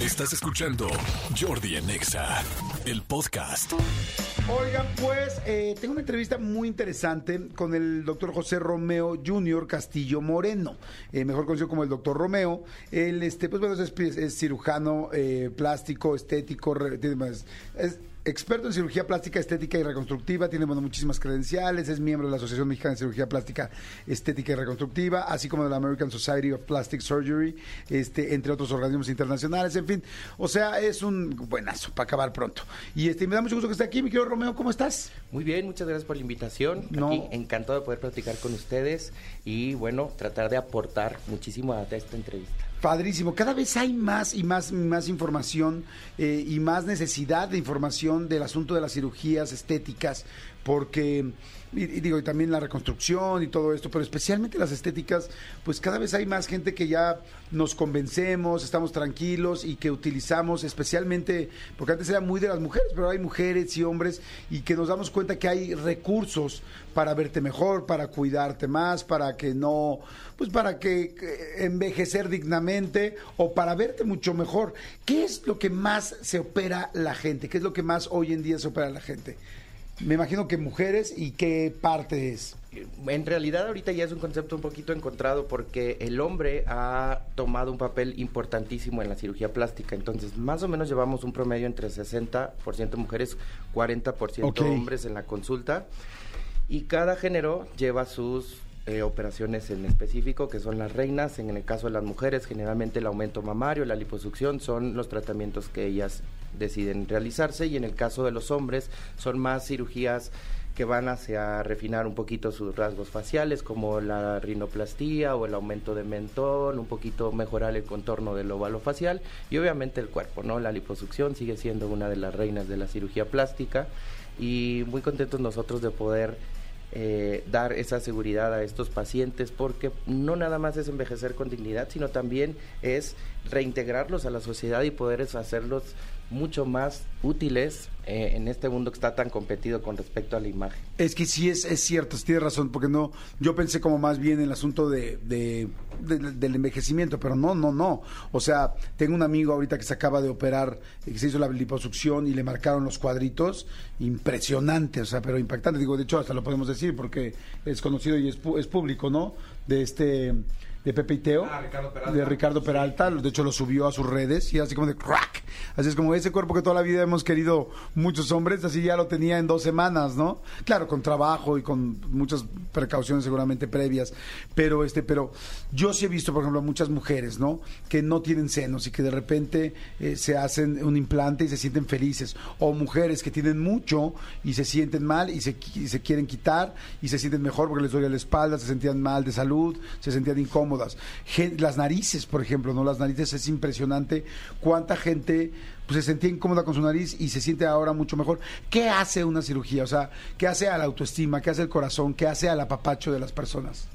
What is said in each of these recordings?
Estás escuchando Jordi Anexa, el podcast. Oigan, pues eh, tengo una entrevista muy interesante con el doctor José Romeo Jr. Castillo Moreno, eh, mejor conocido como el doctor Romeo. Él, este, pues bueno, es, cirujano eh, plástico, estético, es experto en cirugía plástica, estética y reconstructiva, tiene bueno, muchísimas credenciales, es miembro de la Asociación Mexicana de Cirugía Plástica, Estética y Reconstructiva, así como de la American Society of Plastic Surgery, este, entre otros organismos internacionales, en fin. O sea, es un buenazo para acabar pronto. Y este, me da mucho gusto que esté aquí, mi querido Romeo, ¿cómo estás? Muy bien, muchas gracias por la invitación. No. Aquí encantado de poder platicar con ustedes y bueno, tratar de aportar muchísimo a esta entrevista. Padrísimo. Cada vez hay más y más, más información eh, y más necesidad de información del asunto de las cirugías estéticas, porque, y, y digo, y también la reconstrucción y todo esto, pero especialmente las estéticas, pues cada vez hay más gente que ya nos convencemos, estamos tranquilos y que utilizamos especialmente, porque antes era muy de las mujeres, pero hay mujeres y hombres y que nos damos cuenta que hay recursos para verte mejor, para cuidarte más, para que no, pues para que, que envejecer dignamente o para verte mucho mejor. ¿Qué es lo que más se opera la gente? ¿Qué es lo que más hoy en día se opera la gente? Me imagino que mujeres y qué parte es. En realidad ahorita ya es un concepto un poquito encontrado porque el hombre ha tomado un papel importantísimo en la cirugía plástica. Entonces, más o menos llevamos un promedio entre 60% mujeres, 40% Ok. hombres en la consulta. Y cada género lleva sus eh, operaciones en específico, que son las reinas. En el caso de las mujeres, generalmente el aumento mamario, la liposucción son los tratamientos que ellas deciden realizarse. Y en el caso de los hombres, son más cirugías que van hacia refinar un poquito sus rasgos faciales, como la rinoplastía o el aumento de mentón, un poquito mejorar el contorno del óvalo facial y obviamente el cuerpo, ¿no? La liposucción sigue siendo una de las reinas de la cirugía plástica y muy contentos nosotros de poder eh, dar esa seguridad a estos pacientes porque no nada más es envejecer con dignidad, sino también es reintegrarlos a la sociedad y poder hacerlos mucho más útiles eh, en este mundo que está tan competido con respecto a la imagen. Es que sí es, es cierto, tienes razón, porque no, yo pensé como más bien en el asunto de, de- de- del envejecimiento, pero no, no, no. O sea, tengo un amigo ahorita que se acaba de operar, que se hizo la liposucción y le marcaron los cuadritos, impresionante, o sea, pero impactante. Digo, de hecho, hasta lo podemos decir porque es conocido y es, es público, ¿no? De este de Pepe y Teo, de Ricardo Peralta, de hecho lo subió a sus redes y así como de crack, así es como ese cuerpo que toda la vida hemos querido muchos hombres, así ya lo tenía en dos semanas, ¿no? Claro, con trabajo y con muchas precauciones seguramente previas, pero este, pero yo sí he visto, por ejemplo, muchas mujeres, ¿no? Que no tienen senos y que de repente eh, se hacen un implante y se sienten felices, o mujeres que tienen mucho y se sienten mal y se, y se quieren quitar y se sienten mejor porque les duele la espalda, se sentían mal de salud, se sentían las narices, por ejemplo, ¿no? Las narices es impresionante cuánta gente pues, se sentía incómoda con su nariz y se siente ahora mucho mejor. ¿Qué hace una cirugía? O sea, ¿qué hace a la autoestima? ¿Qué hace el corazón? ¿Qué hace al apapacho de las personas?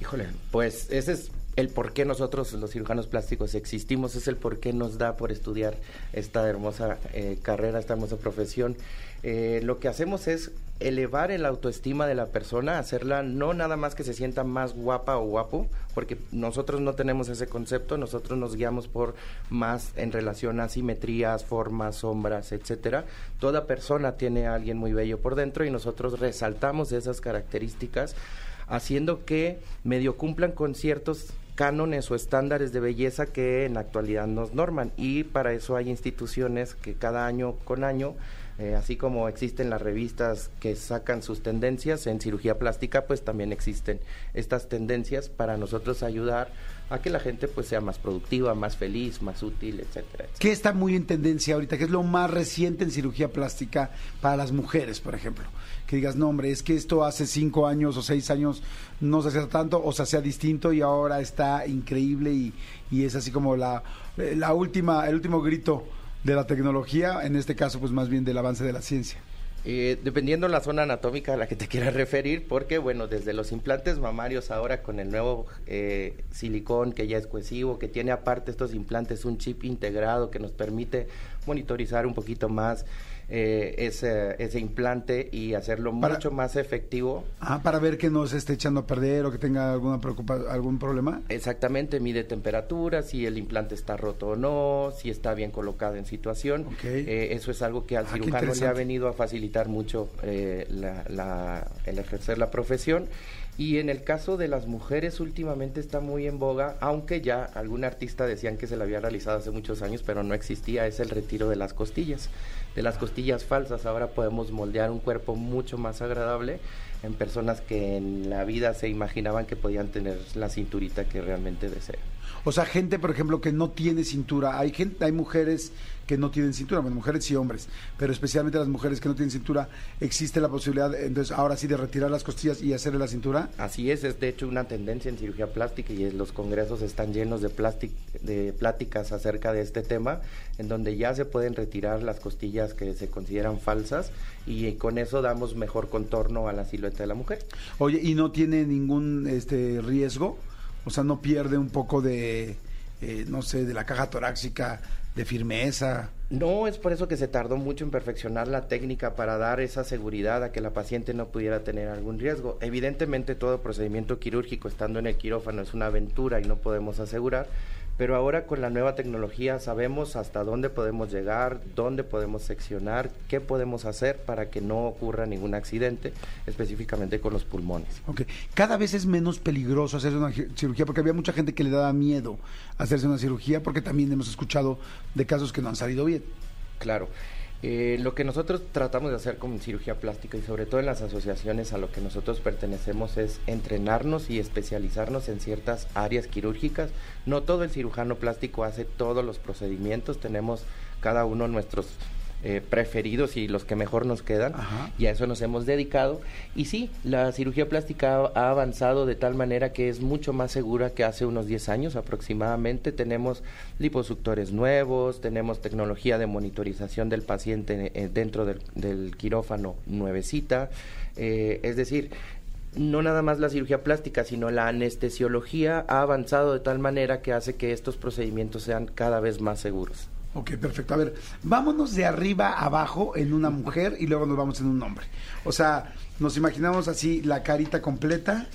Híjole, pues ese es el por qué nosotros los cirujanos plásticos existimos, es el por qué nos da por estudiar esta hermosa eh, carrera, esta hermosa profesión. Eh, lo que hacemos es elevar el autoestima de la persona, hacerla no nada más que se sienta más guapa o guapo, porque nosotros no tenemos ese concepto, nosotros nos guiamos por más en relación a simetrías, formas, sombras, etcétera. Toda persona tiene a alguien muy bello por dentro y nosotros resaltamos esas características haciendo que medio cumplan con ciertos cánones o estándares de belleza que en la actualidad nos norman y para eso hay instituciones que cada año con año eh, así como existen las revistas que sacan sus tendencias en cirugía plástica, pues también existen estas tendencias para nosotros ayudar a que la gente pues sea más productiva, más feliz, más útil, etcétera. ¿Qué está muy en tendencia ahorita? ¿Qué es lo más reciente en cirugía plástica para las mujeres, por ejemplo? Que digas, no, hombre, es que esto hace cinco años o seis años no se hacía tanto o se hacía distinto y ahora está increíble y, es así como la, la última, el último grito de la tecnología, en este caso, pues más bien del avance de la ciencia. Eh, dependiendo la zona anatómica a la que te quieras referir, porque bueno, desde los implantes mamarios ahora con el nuevo eh, silicón que ya es cohesivo, que tiene aparte estos implantes un chip integrado que nos permite monitorizar un poquito más eh, ese, ese implante y hacerlo Para- mucho más efectivo. Ah, para ver que no se esté echando a perder o que tenga alguna preocupa algún problema. Exactamente, mide temperatura, si el implante está roto o no, si está bien colocado en situación. Eh, eso es algo que al Ah, cirujano le ha venido a facilitar mucho eh, la- la- el ejercer la profesión. Y en el caso de las mujeres últimamente está muy en boga, aunque ya algún artista decían que se la había realizado hace muchos años, pero no existía, es el retiro de las costillas, de las costillas falsas. Ahora podemos moldear un cuerpo mucho más agradable en personas que en la vida se imaginaban que podían tener la cinturita que realmente desean. O sea, gente, por ejemplo, que no tiene cintura. Hay gente, hay mujeres que no tienen cintura, bueno, mujeres y hombres, pero especialmente las mujeres que no tienen cintura, existe la posibilidad, entonces, ahora sí, de retirar las costillas y hacerle la cintura. Así es, es de hecho una tendencia en cirugía plástica y los congresos están llenos de, plásti- de pláticas acerca de este tema, en donde ya se pueden retirar las costillas que se consideran falsas y con eso damos mejor contorno a la silueta de la mujer. Oye, y no tiene ningún este riesgo, o sea, no pierde un poco de, eh, no sé, de la caja torácica, de firmeza. No, es por eso que se tardó mucho en perfeccionar la técnica para dar esa seguridad a que la paciente no pudiera tener algún riesgo. Evidentemente todo procedimiento quirúrgico estando en el quirófano es una aventura y no podemos asegurar, pero ahora con la nueva tecnología sabemos hasta dónde podemos llegar, dónde podemos seccionar, qué podemos hacer para que no ocurra ningún accidente, específicamente con los pulmones. Ok. Cada vez es menos peligroso hacerse una cirugía porque había mucha gente que le daba miedo hacerse una cirugía porque también hemos escuchado de casos que no han salido bien. Claro. Eh, lo que nosotros tratamos de hacer con cirugía plástica y sobre todo en las asociaciones a lo que nosotros pertenecemos es entrenarnos y especializarnos en ciertas áreas quirúrgicas. No todo el cirujano plástico hace todos los procedimientos, tenemos cada uno nuestros eh, preferidos y los que mejor nos quedan Ajá. y a eso nos hemos dedicado. Y sí, la cirugía plástica ha, avanzado de tal manera que es mucho más segura que hace unos 10 años aproximadamente. Tenemos liposuctores nuevos, tenemos tecnología de monitorización del paciente eh, dentro del, del quirófano nuevecita. Eh, es decir, no nada más la cirugía plástica, sino la anestesiología ha avanzado de tal manera que hace que estos procedimientos sean cada vez más seguros. Ok, perfecto. A ver, vámonos de arriba a abajo en una mujer y luego nos vamos en un hombre. O sea, nos imaginamos así la carita completa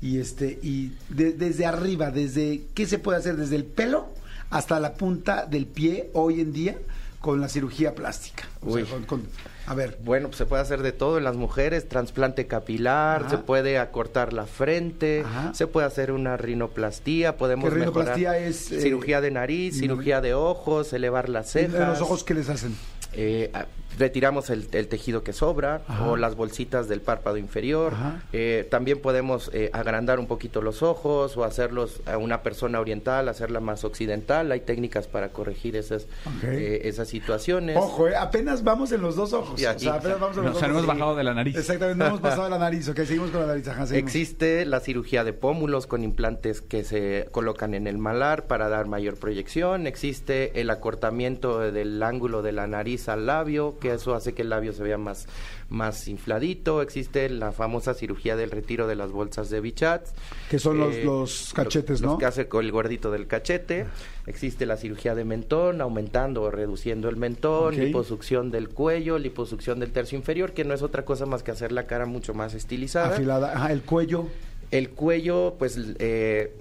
y este y de- desde arriba, desde qué se puede hacer desde el pelo hasta la punta del pie hoy en día con la cirugía plástica. O sea, con- con- a ver, Bueno, pues se puede hacer de todo en las mujeres, trasplante capilar, Ajá. se puede acortar la frente, Ajá. se puede hacer una rinoplastía, podemos ¿Qué rinoplastía mejorar es, eh, cirugía de nariz, cirugía de ojos, elevar las ¿en cejas. los ojos qué les hacen? Eh, a- retiramos el, el tejido que sobra Ajá. o las bolsitas del párpado inferior. Eh, también podemos eh, agrandar un poquito los ojos o hacerlos a una persona oriental, hacerla más occidental. Hay técnicas para corregir esas, eh, esas situaciones. Ojo, eh, apenas vamos en los dos ojos. Y o aquí. sea, apenas vamos en los Nos hemos bajado de la nariz. Exactamente, no hemos pasado de la nariz, ok, seguimos con la nariz, ajá. Existe la cirugía de pómulos con implantes que se colocan en el malar para dar mayor proyección. Existe el acortamiento del ángulo de la nariz al labio, que eso hace que el labio se vea más, más infladito. Existe la famosa cirugía del retiro de las bolsas de Bichat. Que son los- Eh, los cachetes, los- ¿no? los que hace con el gordito del cachete. Existe la cirugía de mentón, aumentando o reduciendo el mentón, Ok. liposucción del cuello, liposucción del tercio inferior, que no es otra cosa más que hacer la cara mucho más estilizada. Afilada, ajá, el cuello. El cuello, pues eh,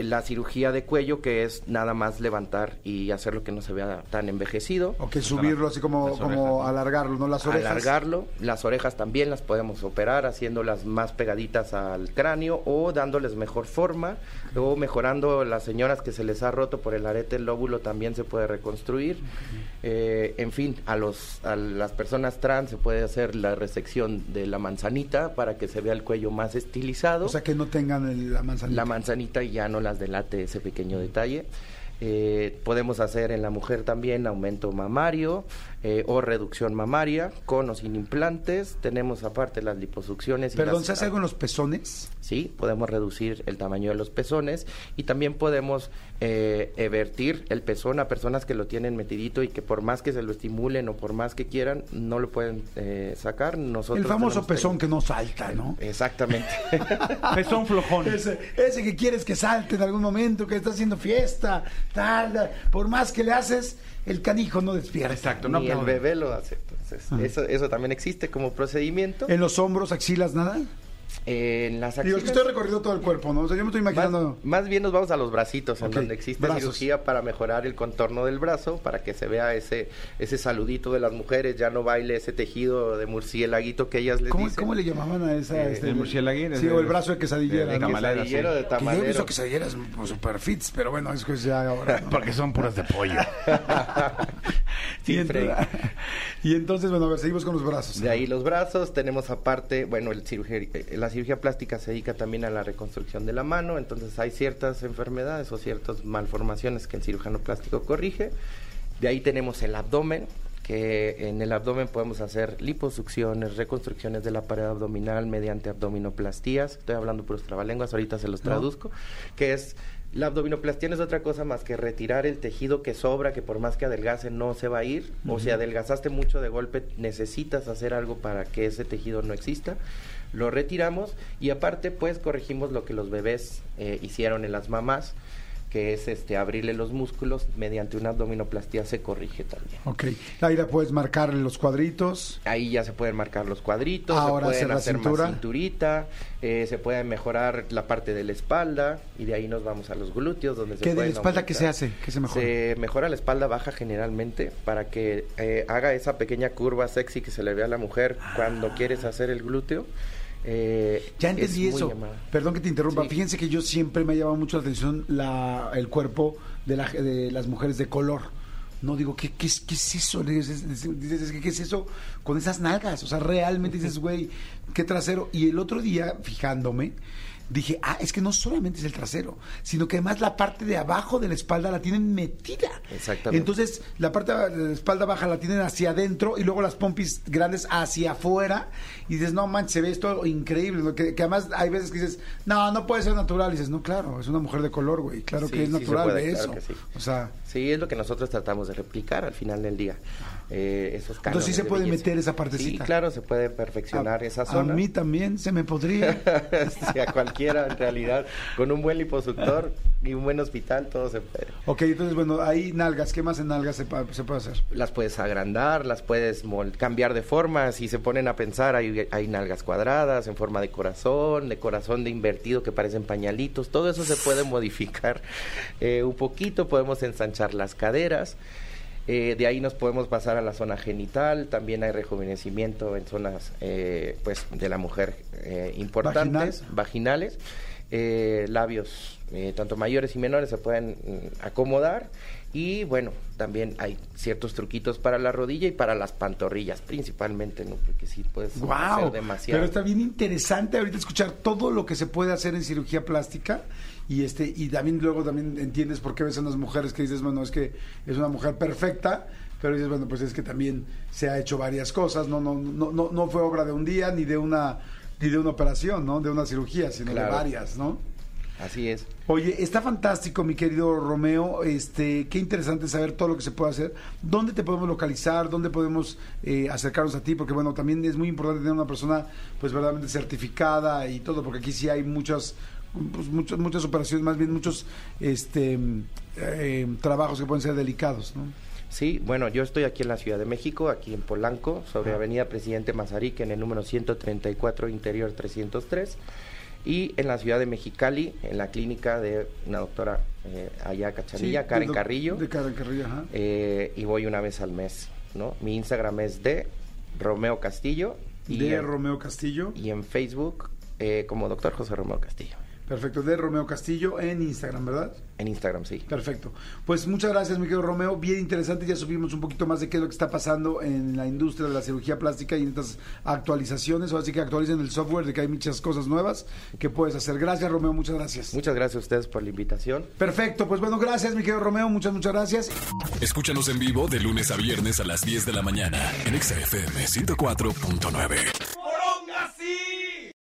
la cirugía de cuello que es nada más levantar y hacerlo que no se vea tan envejecido. O que subirlo así como, como alargarlo, ¿no? Las orejas. Alargarlo, las orejas también las podemos operar haciéndolas más pegaditas al cráneo o dándoles mejor forma o mejorando las señoras que se les ha roto por el arete el lóbulo también se puede reconstruir. Eh, en fin, a los a las personas trans se puede hacer la resección de la manzanita para que se vea el cuello más estilizado. O sea, que no tengan el- la manzanita. La manzanita ya no las delate ese pequeño detalle. Eh, podemos hacer en la mujer también aumento mamario eh, o reducción mamaria con o sin implantes. Tenemos aparte las liposucciones. y Perdón, las- ¿se hace algo en los pezones? Sí, podemos reducir el tamaño de los pezones y también podemos eh, evertir el pezón a personas que lo tienen metidito y que por más que se lo estimulen o por más que quieran, no lo pueden eh, sacar. Nosotros el famoso pezón que no salta, ¿no? Exactamente. Pezón flojón. Ese, ese que quieres que salte en algún momento, que está haciendo fiesta, tal. por más que le haces, el canijo no despierta. Exacto, no Ni el bebé lo hace. Entonces, eso, eso también existe como procedimiento. En los hombros, axilas, nada. Eh, en las Digo, es que estoy recorriendo todo el cuerpo, ¿no? O sea, yo me estoy imaginando. más bien nos vamos a los bracitos, en donde existe brazos. cirugía para mejorar el contorno del brazo, para que se vea ese ese saludito de las mujeres, ya no baile ese tejido de murciélaguito que ellas les ¿Cómo, dicen. cómo le llamaban a esa? Eh, este, el Sí, o el brazo de quesadillera. de ¿no? tamalera, quesadillero sí. de Que yo he tamalero. visto quesadilleras pues, super fits, pero bueno, es que ya ahora. ¿no? Porque son puras de pollo. y, Sí, entonces, y entonces, bueno, a ver, seguimos con los brazos. De ahí los brazos, tenemos aparte, bueno, el cirugía, la cirugía plástica se dedica también a la reconstrucción de la mano, entonces hay ciertas enfermedades o ciertas malformaciones que el cirujano plástico corrige. De ahí tenemos el abdomen, que en el abdomen podemos hacer liposucciones, reconstrucciones de la pared abdominal mediante abdominoplastías. Estoy hablando puros trabalenguas, ahorita se los No. traduzco, que es la abdominoplastia no es otra cosa más que retirar el tejido que sobra, que por más que adelgace no se va a ir. O si adelgazaste mucho de golpe, necesitas hacer algo para que ese tejido no exista. Lo retiramos y aparte pues corregimos lo que los bebés eh, hicieron en las mamás, que es este abrirle los músculos mediante una abdominoplastia se corrige también. Ok. Ahí la puedes marcar los cuadritos. Ahí ya se pueden marcar los cuadritos, Ahora se hacer pueden la hacer cintura. más cinturita, eh, se puede mejorar la parte de la espalda y de ahí nos vamos a los glúteos donde se ¿Qué de la espalda qué se hace? ¿Qué se mejora? Se mejora la espalda baja generalmente para que eh, haga esa pequeña curva sexy que se le ve a la mujer cuando quieres hacer el glúteo. Eh, Ya es entendí muy eso. llamada. Perdón que te interrumpa. Sí. Fíjense que yo siempre me ha llamado mucho la atención la, el cuerpo de, la- de las mujeres de color. No digo, ¿qué, qué, es, qué es eso? Dices, ¿qué es eso con esas nalgas? O sea, realmente dices, güey, qué trasero. Y el otro día, fijándome, dije, ah, es que no solamente es el trasero, sino que además la parte de abajo de la espalda la tienen metida. Exactamente. Entonces, la parte de la espalda baja la tienen hacia adentro y luego las pompis grandes hacia afuera. Y dices, no manches, se ve esto increíble. ¿no? Que, que además hay veces que dices, no, no puede ser natural. Y dices, no, claro, es una mujer de color, güey. Claro Sí, que es sí natural puede, de claro eso. que sí. O sea, Sí, es lo que nosotros tratamos de replicar al final del día. Eh, esos Entonces sí se de puede belleza. meter esa partecita. Sí, claro, se puede perfeccionar a, esa a zona. mí también se me podría. Sí, a cualquiera en realidad, con un buen liposuctor y un buen hospital, todo se puede. ok, entonces, bueno, ahí nalgas. ¿Qué más en nalgas se, puede hacer? Las puedes agrandar, las puedes cambiar de forma. Si se ponen a pensar, hay, hay nalgas cuadradas en forma de corazón, de corazón de invertido que parecen pañalitos. Todo eso se puede modificar eh, un poquito. Podemos ensanchar las caderas. Eh, de ahí nos podemos pasar a la zona genital. También hay rejuvenecimiento en zonas eh, pues de la mujer eh, importantes, vaginales. Eh, labios, eh, tanto mayores y menores, se pueden mm, acomodar. Y bueno, también hay ciertos truquitos para la rodilla y para las pantorrillas, principalmente, ¿no? Porque sí puedes ¡Wow! hacer demasiado. Pero está bien interesante ahorita escuchar todo lo que se puede hacer en cirugía plástica y este y también luego también entiendes por qué ves a unas mujeres que dices, bueno, es que es una mujer perfecta, pero dices, bueno, pues es que también se ha hecho varias cosas, no no no no, no fue obra de un día ni de una ni de una operación, ¿no? De una cirugía, sino Claro. de varias, ¿no? Así es. Oye, está fantástico, mi querido Romeo. Este, qué interesante saber todo lo que se puede hacer. ¿Dónde te podemos localizar? ¿Dónde podemos eh, acercarnos a ti? Porque bueno, también es muy importante tener una persona, pues verdaderamente certificada y todo, porque aquí sí hay muchas, pues, muchas, muchas operaciones, más bien muchos, este, eh, trabajos que pueden ser delicados, ¿no? Sí, bueno, yo estoy aquí en la Ciudad de México, aquí en Polanco, sobre Ah. Avenida Presidente Mazarik, en el número 134, Interior 303. Y en la ciudad de Mexicali, en la clínica de una doctora eh, allá Cachanilla, Sí, Karen de doc- Carrillo. De Karen Carrillo, ajá. eh, y voy una vez al mes, ¿no? Mi Instagram es de Romeo Castillo. Y, de en, Romeo Castillo. y en Facebook eh, como doctor José Romeo Castillo. Perfecto, de Romeo Castillo en Instagram, ¿verdad? En Instagram, sí. Perfecto. Pues muchas gracias, mi querido Romeo. Bien interesante. Ya subimos un poquito más de qué es lo que está pasando en la industria de la cirugía plástica y en estas actualizaciones. Ahora sí que actualicen el software de que hay muchas cosas nuevas que puedes hacer. Gracias, Romeo. Muchas gracias. Muchas gracias a ustedes por la invitación. Perfecto. Pues bueno, gracias, mi querido Romeo. Muchas, muchas gracias. Escúchanos en vivo de lunes a viernes a las 10 de la mañana en Exa FM 104.9.